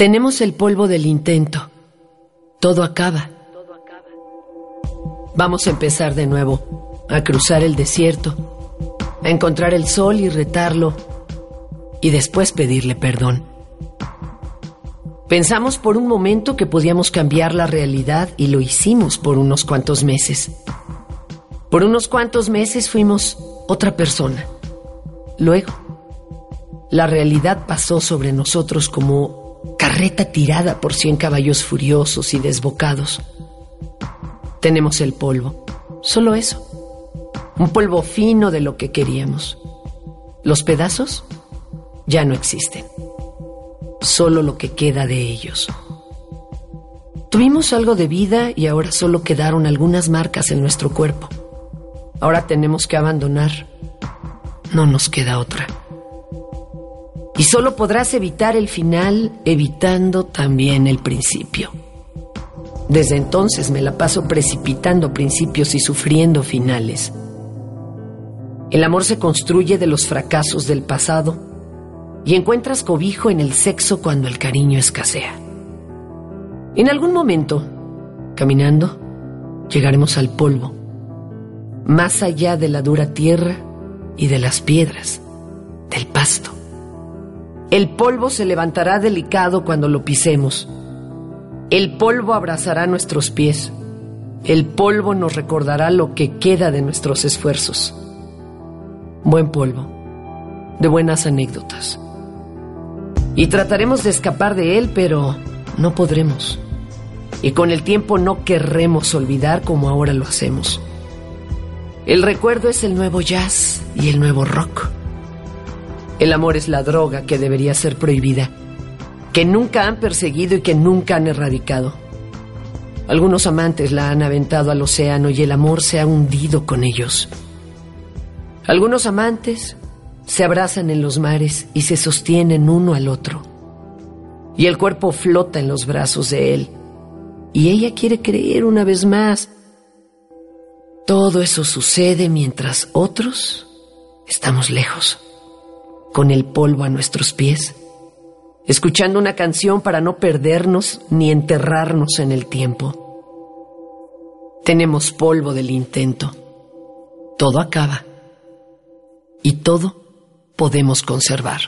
Tenemos el polvo del intento. Todo acaba. Vamos a empezar de nuevo, a cruzar el desierto, a encontrar el sol y retarlo, y después pedirle perdón. Pensamos por un momento que podíamos cambiar la realidad y lo hicimos por unos cuantos meses. Por unos cuantos meses fuimos otra persona. Luego, la realidad pasó sobre nosotros como tirada por cien caballos furiosos y desbocados. Tenemos el polvo, solo eso. Un polvo fino de lo que queríamos. Los pedazos ya no existen. Solo lo que queda de ellos. Tuvimos algo de vida y ahora solo quedaron algunas marcas en nuestro cuerpo. Ahora tenemos que abandonar. No nos queda otra. Y solo podrás evitar el final evitando también el principio. Desde entonces me la paso precipitando principios y sufriendo finales. El amor se construye de los fracasos del pasado y encuentras cobijo en el sexo cuando el cariño escasea. En algún momento, caminando, llegaremos al polvo, más allá de la dura tierra y de las piedras, del pasto. El polvo se levantará delicado cuando lo pisemos. El polvo abrazará nuestros pies. El polvo nos recordará lo que queda de nuestros esfuerzos. Buen polvo, de buenas anécdotas. Y trataremos de escapar de él, pero no podremos. Y con el tiempo no querremos olvidar como ahora lo hacemos. El recuerdo es el nuevo jazz y el nuevo rock. El amor es la droga que debería ser prohibida, que nunca han perseguido y que nunca han erradicado. Algunos amantes la han aventado al océano y el amor se ha hundido con ellos. Algunos amantes se abrazan en los mares y se sostienen uno al otro. Y el cuerpo flota en los brazos de él. Y ella quiere creer una vez más. Todo eso sucede mientras otros estamos lejos con el polvo a nuestros pies, escuchando una canción para no perdernos ni enterrarnos en el tiempo. Tenemos polvo del intento. Todo acaba. Y todo podemos conservar.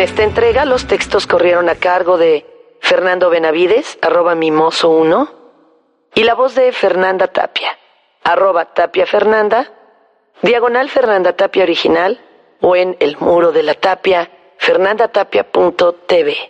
En esta entrega los textos corrieron a cargo de Fernando Benavides, arroba mimoso1, y la voz de Fernanda Tapia, arroba Tapia Fernanda, diagonal Fernanda Tapia original, o en el muro de la tapia, fernandatapia.tv.